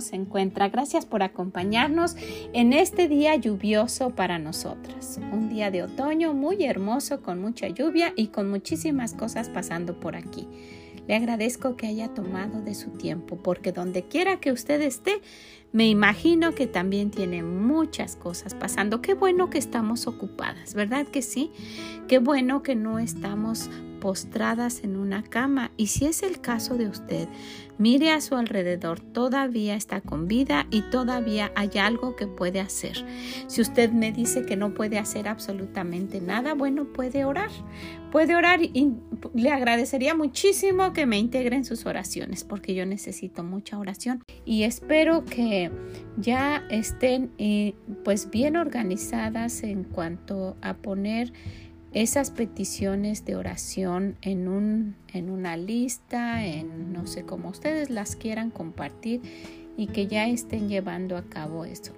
Hola, ¿cómo se encuentra? Gracias por acompañarnos en este día lluvioso para nosotras. Un día de otoño muy hermoso con mucha lluvia y con muchísimas cosas pasando por aquí. Le agradezco que haya tomado de su tiempo porque donde quiera que usted esté, me imagino que también tiene muchas cosas pasando. Qué bueno que estamos ocupadas, ¿verdad que sí? Qué bueno que no estamos postradas en una cama y si es el caso de usted, mire a su alrededor, todavía está con vida y todavía hay algo que puede hacer. Si usted me dice que no puede hacer absolutamente nada, bueno, puede orar. Puede orar y le agradecería muchísimo que me integre en sus oraciones porque yo necesito mucha oración y espero que ya estén eh, pues bien organizadas en cuanto a poner esas peticiones de oración en, un, en una lista, en no sé cómo ustedes las quieran compartir y que ya estén llevando a cabo eso.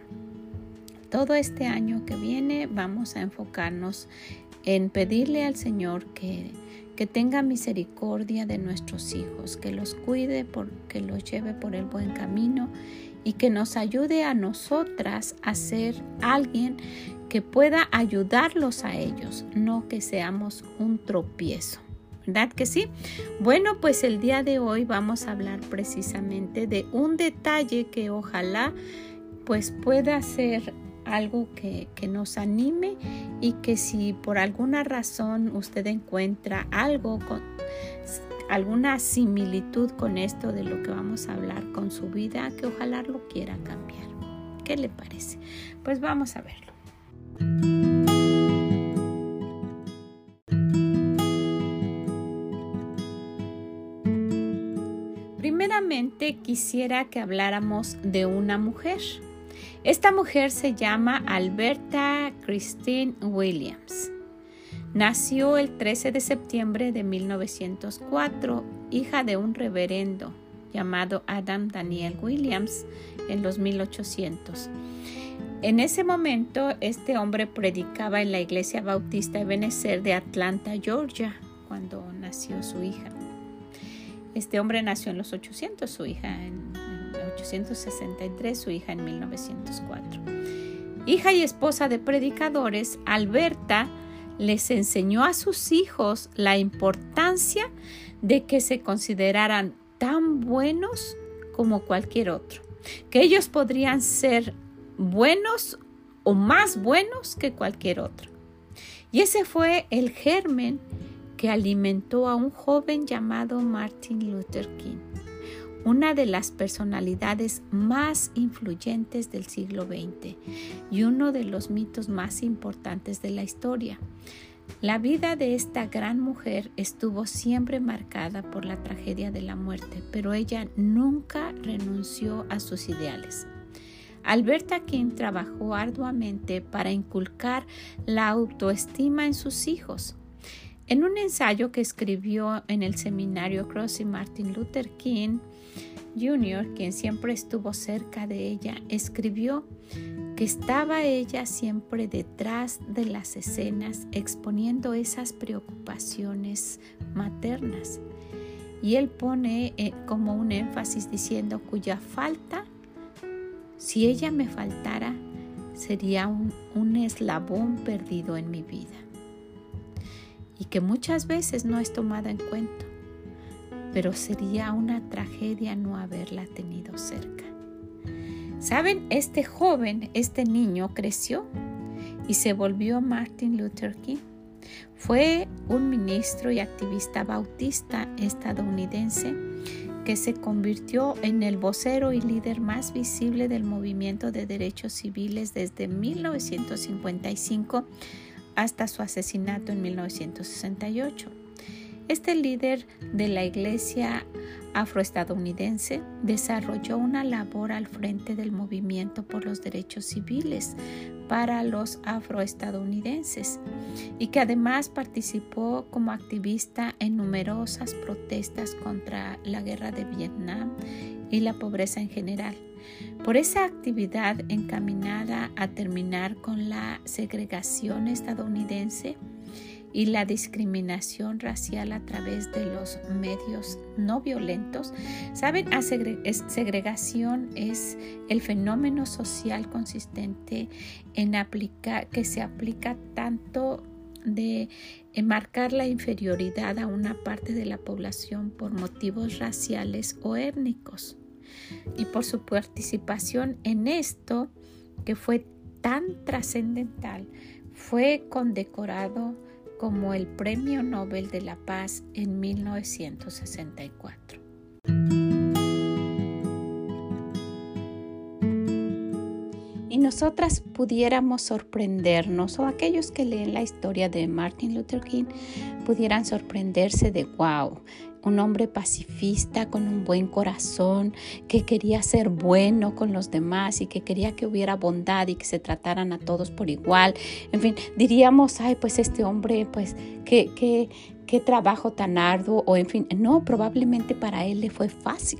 Todo este año que viene vamos a enfocarnos en pedirle al Señor que, que tenga misericordia de nuestros hijos, que los cuide, que los lleve por el buen camino y que nos ayude a nosotras a ser alguien que pueda ayudarlos a ellos, no que seamos un tropiezo. ¿Verdad que sí? Bueno, pues el día de hoy vamos a hablar precisamente de un detalle que ojalá pues pueda ser algo que, que, nos anime y que si por alguna razón usted encuentra algo con alguna similitud con esto de lo que vamos a hablar con su vida, que ojalá lo quiera cambiar. ¿Qué le parece? Pues vamos a verlo. Primeramente quisiera que habláramos de una mujer. Esta mujer se llama Alberta Christine Williams. Nació el 13 de septiembre de 1904, hija de un reverendo llamado Adam Daniel Williams en los 1800. En ese momento, este hombre predicaba en la iglesia bautista de Benecer de Atlanta, Georgia, cuando nació su hija. Este hombre nació en los 800, su hija en, 863, su hija en 1904. Hija y esposa de predicadores, Alberta les enseñó a sus hijos la importancia de que se consideraran tan buenos como cualquier otro, que ellos podrían ser buenos o más buenos que cualquier otro. Y ese fue el germen que alimentó a un joven llamado Martin Luther King, una de las personalidades más influyentes del siglo XX y uno de los mitos más importantes de la historia. La vida de esta gran mujer estuvo siempre marcada por la tragedia de la muerte, pero ella nunca renunció a sus ideales. Alberta King trabajó arduamente para inculcar la autoestima en sus hijos. En un ensayo que escribió en el seminario Crossing Martin Luther King Jr., quien siempre estuvo cerca de ella, escribió que estaba ella siempre detrás de las escenas exponiendo esas preocupaciones maternas. Y él pone eh, como un énfasis diciendo cuya falta si ella me faltara, sería un, eslabón perdido en mi vida y que muchas veces no es tomada en cuenta, pero sería una tragedia no haberla tenido cerca. Saben, este joven, este niño creció y se volvió Martin Luther King. Fue un ministro y activista bautista estadounidense que se convirtió en el vocero y líder más visible del movimiento de derechos civiles desde 1955 hasta su asesinato en 1968. Este líder de la iglesia afroestadounidense desarrolló una labor al frente del movimiento por los derechos civiles para los afroestadounidenses y que además participó como activista en numerosas protestas contra la guerra de Vietnam y la pobreza en general. Por esa actividad encaminada a terminar con la segregación estadounidense, y la discriminación racial a través de los medios no violentos. Saben, segregación es el fenómeno social consistente en aplicar, que se aplica tanto de marcar la inferioridad a una parte de la población por motivos raciales o étnicos. Y por su participación en esto, que fue tan trascendental, fue condecorado como el Premio Nobel de la Paz en 1964. Y nosotras pudiéramos sorprendernos, o aquellos que leen la historia de Martin Luther King pudieran sorprenderse de, wow, un hombre pacifista con un buen corazón, que quería ser bueno con los demás y que quería que hubiera bondad y que se trataran a todos por igual. En fin, diríamos, ay, pues este hombre, pues, que, que, qué trabajo tan arduo o en fin, no, probablemente para él le fue fácil,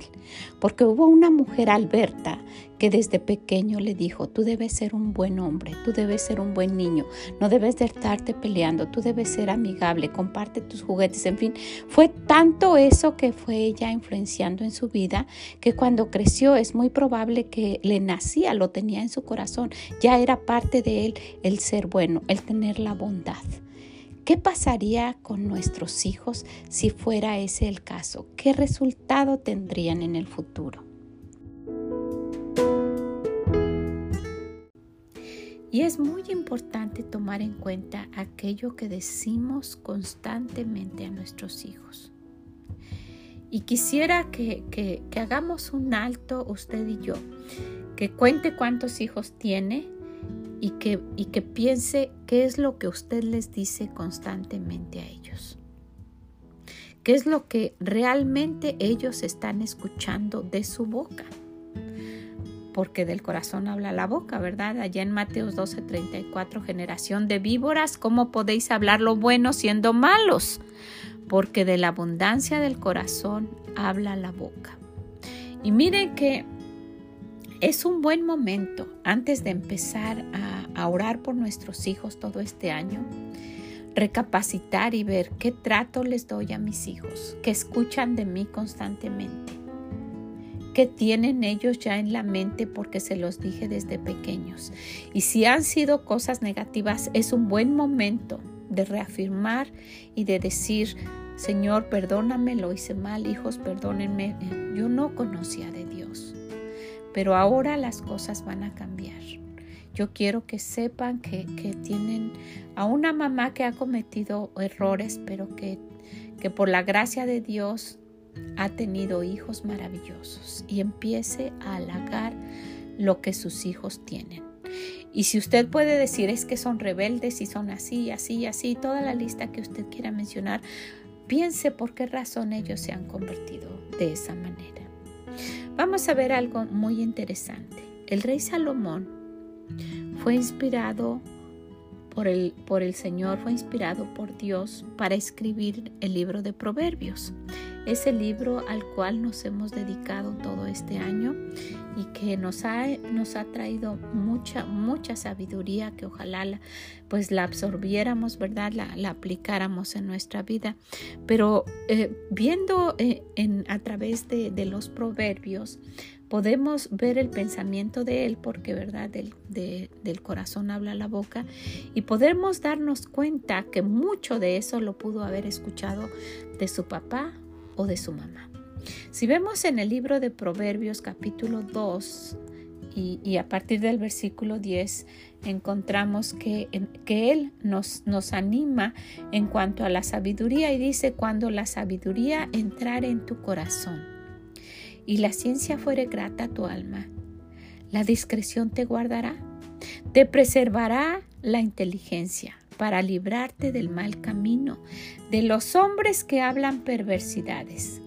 porque hubo una mujer Alberta que desde pequeño le dijo, tú debes ser un buen hombre, tú debes ser un buen niño, no debes de estarte peleando, tú debes ser amigable, comparte tus juguetes, en fin, fue tanto eso que fue ella influenciando en su vida que cuando creció es muy probable que le nacía, lo tenía en su corazón, ya era parte de él el ser bueno, el tener la bondad. ¿Qué pasaría con nuestros hijos si fuera ese el caso? ¿Qué resultado tendrían en el futuro? Y es muy importante tomar en cuenta aquello que decimos constantemente a nuestros hijos. Y quisiera que, que, hagamos un alto usted y yo, que cuente cuántos hijos tiene y que, y que piense qué es lo que usted les dice constantemente a ellos. ¿Qué es lo que realmente ellos están escuchando de su boca? Porque del corazón habla la boca, ¿verdad? Allá en Mateos 12:34, generación de víboras, ¿cómo podéis hablar lo bueno siendo malos? Porque de la abundancia del corazón habla la boca. Y miren que es un buen momento antes de empezar a, orar por nuestros hijos todo este año, recapacitar y ver qué trato les doy a mis hijos, que escuchan de mí constantemente, que tienen ellos ya en la mente porque se los dije desde pequeños. Y si han sido cosas negativas, es un buen momento de reafirmar y de decir, Señor, perdóname, lo hice mal, hijos, perdónenme, yo no conocía de Dios pero ahora las cosas van a cambiar. Yo quiero que sepan que, tienen a una mamá que ha cometido errores, pero que, que por la gracia de Dios ha tenido hijos maravillosos y empiece a halagar lo que sus hijos tienen. Y si usted puede decir es que son rebeldes y son así, así, así, toda la lista que usted quiera mencionar, piense por qué razón ellos se han convertido de esa manera. Vamos a ver algo muy interesante. El rey Salomón fue inspirado por el, por el Señor, fue inspirado por Dios para escribir el libro de Proverbios. Es el libro al cual nos hemos dedicado todo este año y que nos ha, nos ha traído mucha, mucha sabiduría que ojalá la, pues la absorbiéramos, ¿verdad? La, la aplicáramos en nuestra vida. Pero eh, viendo eh, en, a través de, de los proverbios, podemos ver el pensamiento de Él, porque verdad, del, del, corazón habla la boca, y podemos darnos cuenta que mucho de eso lo pudo haber escuchado de su papá o de su mamá. Si vemos en el libro de Proverbios capítulo 2 y, a partir del versículo 10 encontramos que, que Él nos, nos anima en cuanto a la sabiduría y dice, cuando la sabiduría entrare en tu corazón y la ciencia fuere grata a tu alma, la discreción te guardará, te preservará la inteligencia para librarte del mal camino, de los hombres que hablan perversidades.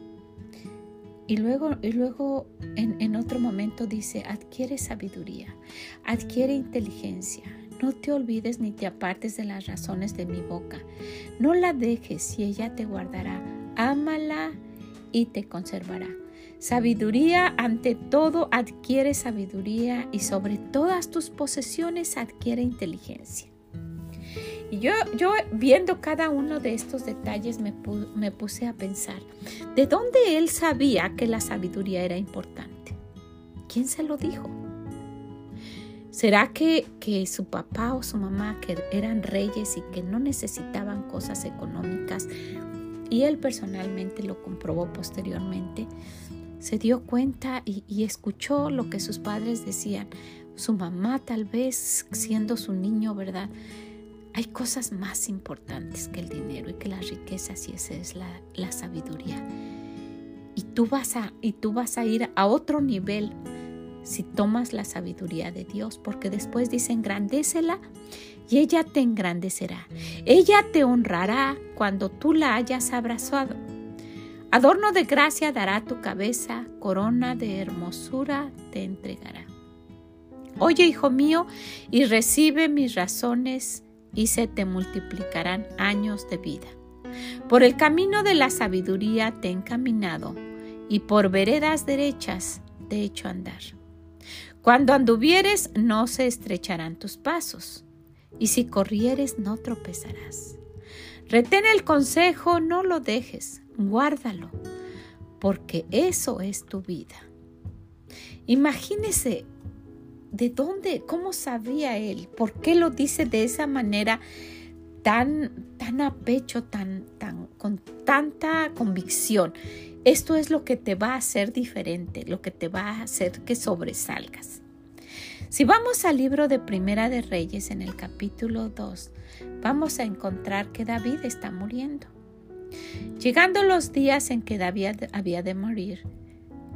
Y luego, y luego en, en otro momento dice, adquiere sabiduría, adquiere inteligencia. no te olvides ni te apartes de las razones de mi boca. No la dejes y ella te guardará. Ámala y te conservará. Sabiduría ante todo adquiere sabiduría y sobre todas tus posesiones adquiere inteligencia. Y yo, yo viendo cada uno de estos detalles me, puse a pensar, ¿de dónde él sabía que la sabiduría era importante? ¿Quién se lo dijo? ¿Será que, que, su papá o su mamá, que eran reyes y que no necesitaban cosas económicas, y él personalmente lo comprobó posteriormente, se dio cuenta y, escuchó lo que sus padres decían? Su mamá tal vez siendo su niño, ¿verdad? Hay cosas más importantes que el dinero y que las riquezas y esa es la, la sabiduría. Y tú, vas a, y tú vas a ir a otro nivel si tomas la sabiduría de Dios, porque después dice engrandécela y ella te engrandecerá. Ella te honrará cuando tú la hayas abrazado. Adorno de gracia dará tu cabeza, corona de hermosura te entregará. Oye, hijo mío, y recibe mis razones y se te multiplicarán años de vida. Por el camino de la sabiduría te he encaminado y por veredas derechas te he hecho andar. Cuando anduvieres no se estrecharán tus pasos y si corrieres no tropezarás. Retén el consejo, no lo dejes, guárdalo, porque eso es tu vida. Imagínese ¿De dónde? ¿Cómo sabía él? ¿Por qué lo dice de esa manera tan, tan a pecho, tan, tan, con tanta convicción? Esto es lo que te va a hacer diferente, lo que te va a hacer que sobresalgas. Si vamos al libro de Primera de Reyes en el capítulo 2, vamos a encontrar que David está muriendo. Llegando los días en que David había de morir,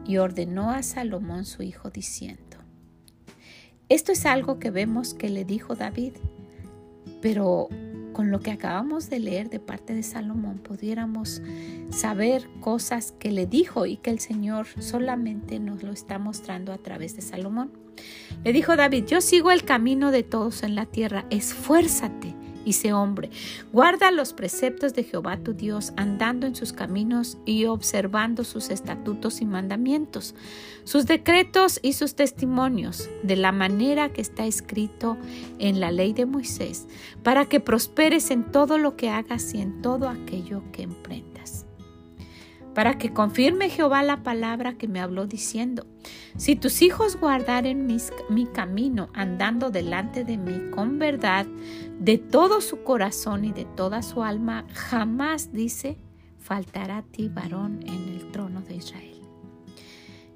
y ordenó a Salomón su hijo diciendo, esto es algo que vemos que le dijo David, pero con lo que acabamos de leer de parte de Salomón pudiéramos saber cosas que le dijo y que el Señor solamente nos lo está mostrando a través de Salomón. Le dijo David, yo sigo el camino de todos en la tierra, esfuérzate y sé hombre. Guarda los preceptos de Jehová tu Dios, andando en sus caminos y observando sus estatutos y mandamientos, sus decretos y sus testimonios, de la manera que está escrito en la ley de Moisés, para que prosperes en todo lo que hagas y en todo aquello que emprendas para que confirme Jehová la palabra que me habló diciendo, si tus hijos guardaren mi camino andando delante de mí con verdad, de todo su corazón y de toda su alma, jamás, dice, faltará a ti varón en el trono de Israel.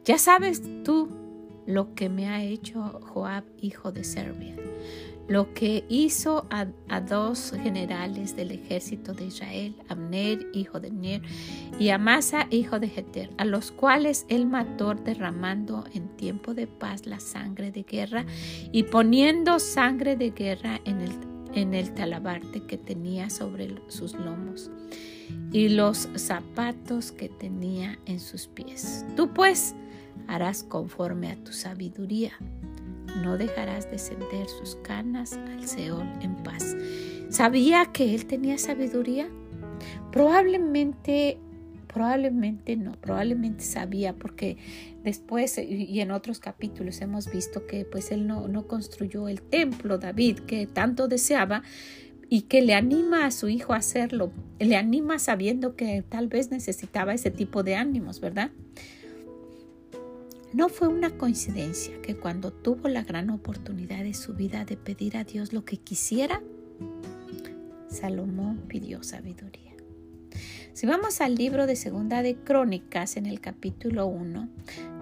Ya sabes tú lo que me ha hecho Joab, hijo de Serbia lo que hizo a, dos generales del ejército de Israel, Abner, hijo de Ner, y Amasa, hijo de Jeter, a los cuales él mató derramando en tiempo de paz la sangre de guerra y poniendo sangre de guerra en el, en el talabarte que tenía sobre sus lomos y los zapatos que tenía en sus pies. Tú pues harás conforme a tu sabiduría no dejarás descender sus canas al Seol en paz. ¿Sabía que él tenía sabiduría? Probablemente, probablemente no, probablemente sabía porque después y en otros capítulos hemos visto que pues él no, no construyó el templo David que tanto deseaba y que le anima a su hijo a hacerlo, le anima sabiendo que tal vez necesitaba ese tipo de ánimos, ¿verdad? No fue una coincidencia que cuando tuvo la gran oportunidad de su vida de pedir a Dios lo que quisiera, Salomón pidió sabiduría. Si vamos al libro de Segunda de Crónicas en el capítulo 1,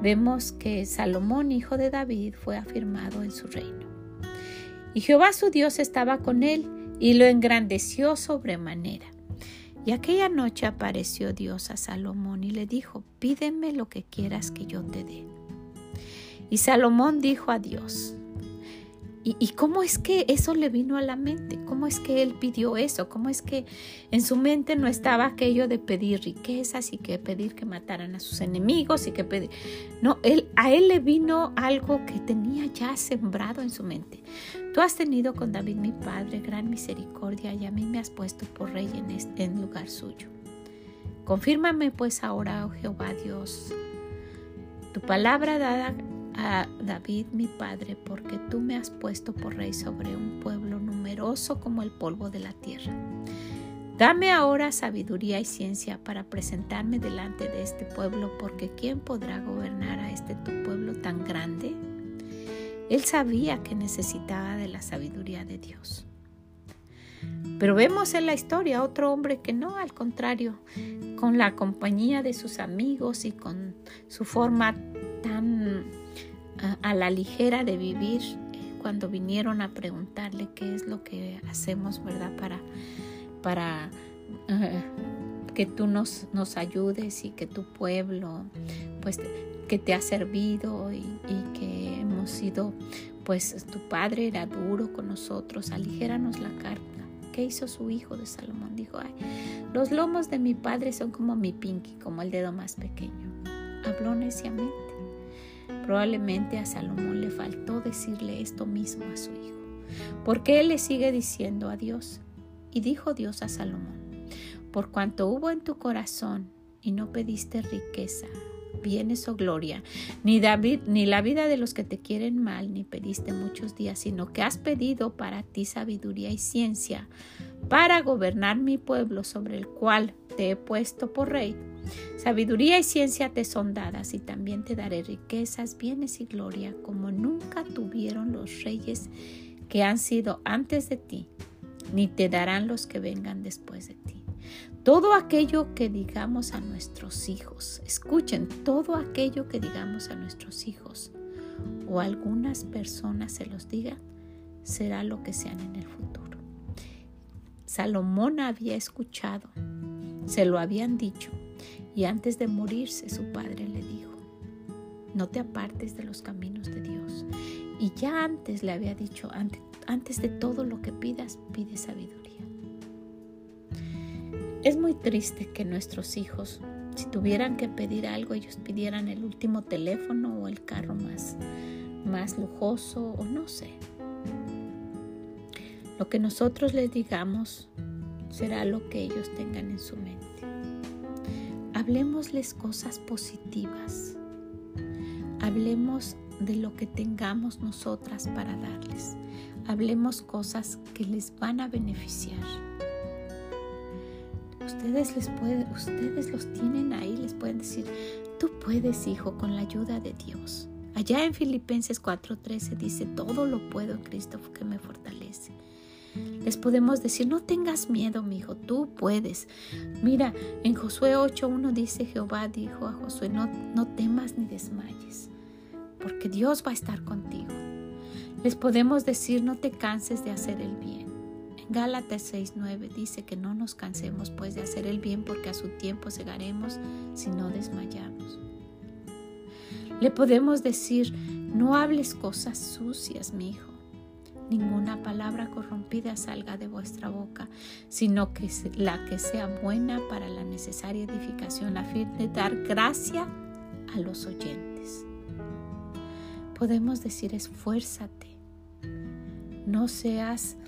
vemos que Salomón, hijo de David, fue afirmado en su reino. Y Jehová su Dios estaba con él y lo engrandeció sobremanera. Y aquella noche apareció Dios a Salomón y le dijo, pídeme lo que quieras que yo te dé. Y Salomón dijo a Dios, ¿Y, cómo es que eso le vino a la mente? ¿Cómo es que él pidió eso? ¿Cómo es que en su mente no estaba aquello de pedir riquezas y que pedir que mataran a sus enemigos y que pedir... No, él, a él le vino algo que tenía ya sembrado en su mente. Tú has tenido con David mi padre gran misericordia y a mí me has puesto por rey en, este, en lugar suyo. Confírmame pues ahora, oh Jehová Dios, tu palabra dada a David mi padre, porque tú me has puesto por rey sobre un pueblo numeroso como el polvo de la tierra. Dame ahora sabiduría y ciencia para presentarme delante de este pueblo, porque ¿quién podrá gobernar a este tu pueblo tan grande? Él sabía que necesitaba de la sabiduría de Dios. Pero vemos en la historia otro hombre que no, al contrario, con la compañía de sus amigos y con su forma tan a, la ligera de vivir, eh, cuando vinieron a preguntarle qué es lo que hacemos, ¿verdad? Para para eh, que tú nos, nos, ayudes y que tu pueblo, pues, que te ha servido y, que hemos sido, pues, tu padre era duro con nosotros, aligéranos la carga. ¿Qué hizo su hijo de Salomón? Dijo, los lomos de mi padre son como mi pinky, como el dedo más pequeño. Habló neciamente. Probablemente a Salomón le faltó decirle esto mismo a su hijo, porque él le sigue diciendo a Dios, y dijo Dios a Salomón, por cuanto hubo en tu corazón y no pediste riqueza, bienes o gloria, ni, David, ni la vida de los que te quieren mal, ni pediste muchos días, sino que has pedido para ti sabiduría y ciencia, para gobernar mi pueblo sobre el cual te he puesto por rey. Sabiduría y ciencia te son dadas y también te daré riquezas, bienes y gloria como nunca tuvieron los reyes que han sido antes de ti ni te darán los que vengan después de ti. Todo aquello que digamos a nuestros hijos, escuchen, todo aquello que digamos a nuestros hijos o algunas personas se los digan, será lo que sean en el futuro. Salomón había escuchado, se lo habían dicho, y antes de morirse su padre le dijo, no te apartes de los caminos de Dios. Y ya antes le había dicho, antes, de todo lo que pidas, pide sabiduría. Es muy triste que nuestros hijos, si tuvieran que pedir algo, ellos pidieran el último teléfono o el carro más, más lujoso o no sé. Lo que nosotros les digamos será lo que ellos tengan en su mente. Hablemosles cosas positivas. Hablemos de lo que tengamos nosotras para darles hablemos cosas que les van a beneficiar. Ustedes, les pueden, ustedes los tienen ahí, les pueden decir, tú puedes, hijo, con la ayuda de Dios. Allá en Filipenses 4:13 dice, todo lo puedo en Cristo que me fortalece. Les podemos decir, no tengas miedo, mi hijo, tú puedes. Mira, en Josué 8:1 dice, Jehová dijo a Josué, no, no temas ni desmayes, porque Dios va a estar contigo. Les podemos decir no te canses de hacer el bien. En Gálatas 6:9 dice que no nos cansemos pues de hacer el bien porque a su tiempo segaremos si no desmayamos. Le podemos decir no hables cosas sucias, mi hijo. Ninguna palabra corrompida salga de vuestra boca, sino que la que sea buena para la necesaria edificación a fin de dar gracia a los oyentes. Podemos decir esfuérzate. No seas,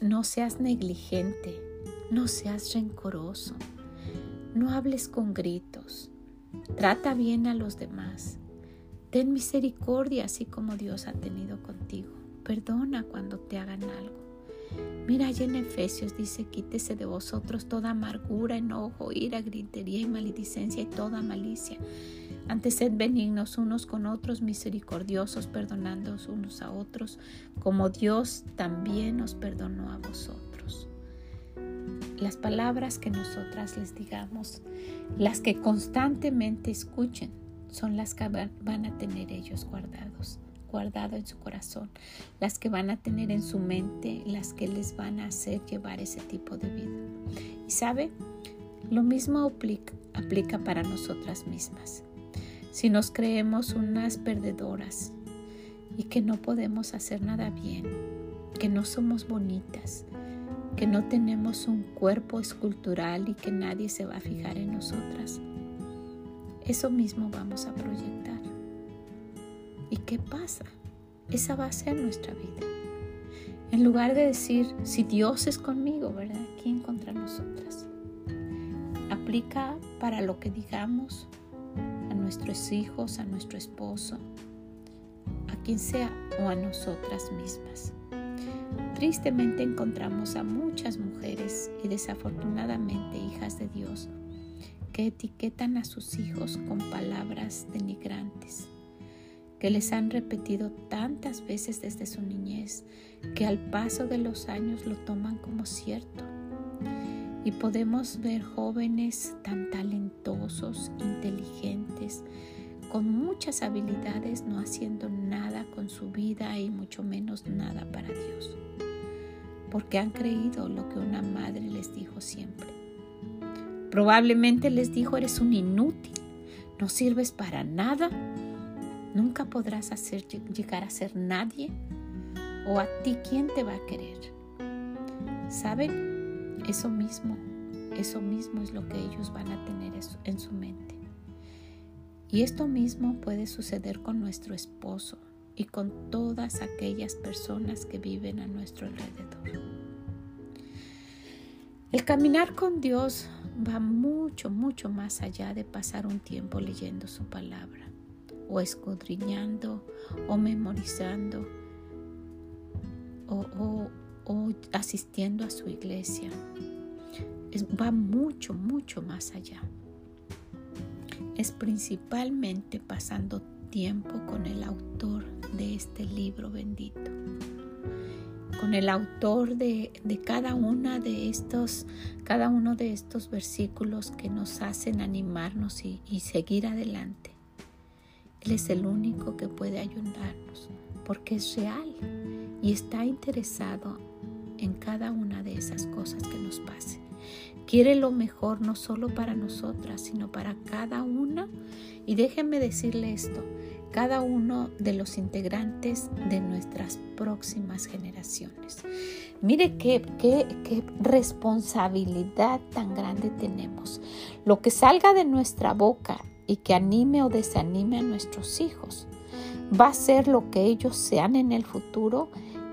no seas negligente, no seas rencoroso, no hables con gritos, trata bien a los demás, ten misericordia así como Dios ha tenido contigo, perdona cuando te hagan algo. Mira, allá en Efesios dice, quítese de vosotros toda amargura, enojo, ira, gritería y maledicencia y toda malicia antes sed benignos unos con otros, misericordiosos, perdonándoos unos a otros, como Dios también os perdonó a vosotros. Las palabras que nosotras les digamos, las que constantemente escuchen, son las que van a tener ellos guardados, guardado en su corazón, las que van a tener en su mente, las que les van a hacer llevar ese tipo de vida. Y sabe, lo mismo aplica, para nosotras mismas si nos creemos unas perdedoras y que no podemos hacer nada bien, que no somos bonitas, que no tenemos un cuerpo escultural y que nadie se va a fijar en nosotras. Eso mismo vamos a proyectar. ¿Y qué pasa? esa va a ser nuestra vida. En lugar de decir, si Dios es conmigo, ¿verdad? ¿Quién contra nosotras? Aplica para lo que digamos a nuestros hijos, a nuestro esposo, a quien sea o a nosotras mismas. Tristemente encontramos a muchas mujeres y desafortunadamente hijas de Dios que etiquetan a sus hijos con palabras denigrantes, que les han repetido tantas veces desde su niñez que al paso de los años lo toman como cierto. Y podemos ver jóvenes tan talentosos, inteligentes, con muchas habilidades, no haciendo nada con su vida y mucho menos nada para Dios, porque han creído lo que una madre les dijo siempre. Probablemente les dijo, eres un inútil, no sirves para nada, nunca podrás hacer, llegar a ser nadie, o a ti quién te va a querer. ¿Saben? Eso mismo, eso mismo es lo que ellos van a tener en su mente. Y esto mismo puede suceder con nuestro esposo y con todas aquellas personas que viven a nuestro alrededor. El caminar con Dios va mucho, mucho más allá de pasar un tiempo leyendo su palabra o escudriñando o memorizando o, asistiendo a su iglesia. va mucho, mucho más allá es principalmente pasando tiempo con el autor de este libro bendito, con el autor de, cada una de estos, cada uno de estos versículos que nos hacen animarnos y, y seguir adelante. Él es el único que puede ayudarnos porque es real y está interesado en cada una de esas cosas que nos pasen. Quiere lo mejor no solo para nosotras, sino para cada una. Y déjenme decirle esto, cada uno de los integrantes de nuestras próximas generaciones. Mire qué, qué, qué, responsabilidad tan grande tenemos. Lo que salga de nuestra boca y que anime o desanime a nuestros hijos va a ser lo que ellos sean en el futuro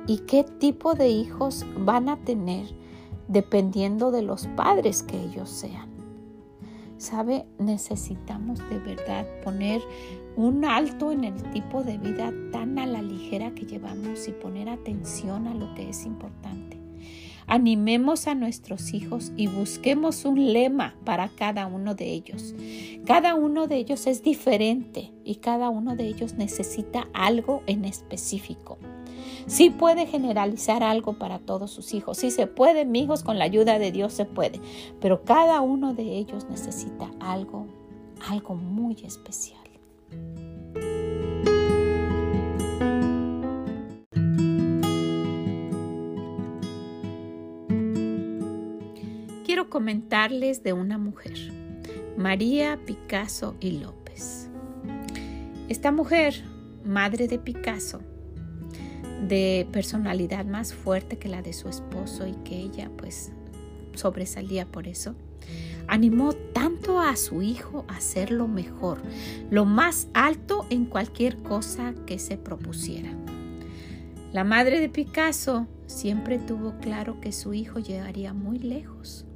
y qué tipo de hijos van a tener dependiendo de los padres que ellos sean. ¿Sabe? Necesitamos de verdad poner un alto en el tipo de vida tan a la ligera que llevamos y poner atención a lo que es importante. Animemos a nuestros hijos y busquemos un lema para cada uno de ellos. Cada uno de ellos es diferente y cada uno de ellos necesita algo en específico. Sí puede generalizar algo para todos sus hijos. Sí se puede, hijos, con la ayuda de Dios se puede. Pero cada uno de ellos necesita algo, algo muy especial. Quiero comentarles de una mujer, María Picasso y López. Esta mujer, madre de Picasso, de personalidad más fuerte que la de su esposo y que ella pues sobresalía por eso, animó tanto a su hijo a hacer lo mejor, lo más alto en cualquier cosa que se propusiera. La madre de Picasso siempre tuvo claro que su hijo llegaría muy lejos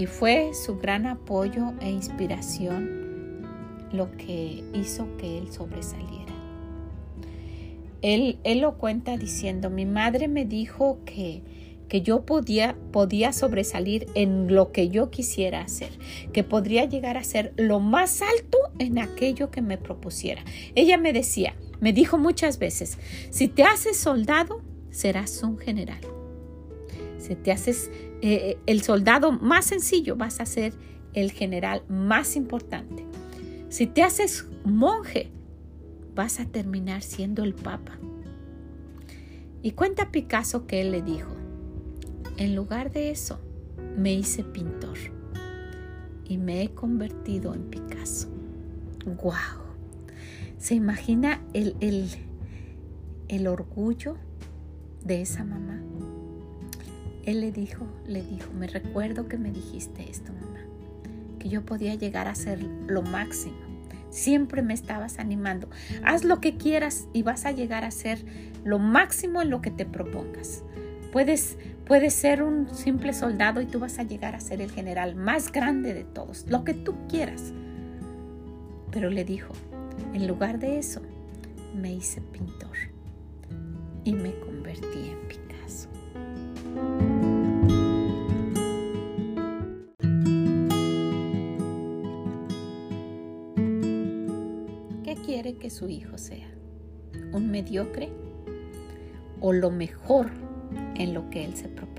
y fue su gran apoyo e inspiración lo que hizo que él sobresaliera. Él, lo cuenta diciendo, mi madre me dijo que, que yo podía, podía sobresalir en lo que yo quisiera hacer, que podría llegar a ser lo más alto en aquello que me propusiera. Ella me decía, me dijo muchas veces, si te haces soldado, serás un general. Si te haces eh, el soldado más sencillo, vas a ser el general más importante. Si te haces monje, vas a terminar siendo el Papa. Y cuenta Picasso que él le dijo, en lugar de eso, me hice pintor y me he convertido en Picasso. ¡Wow! ¿Se imagina el, el, el orgullo de esa mamá? Él le dijo, le dijo, me recuerdo que me dijiste esto, mamá, que yo podía llegar a ser lo máximo Siempre me estabas animando. Haz lo que quieras y vas a llegar a ser lo máximo en lo que te propongas. Puedes, puedes ser un simple soldado y tú vas a llegar a ser el general más grande de todos, lo que tú quieras. Pero le dijo, en lugar de eso, me hice pintor y me convertí su hijo sea? ¿Un mediocre? ¿O lo mejor en lo que él se proponga hacer?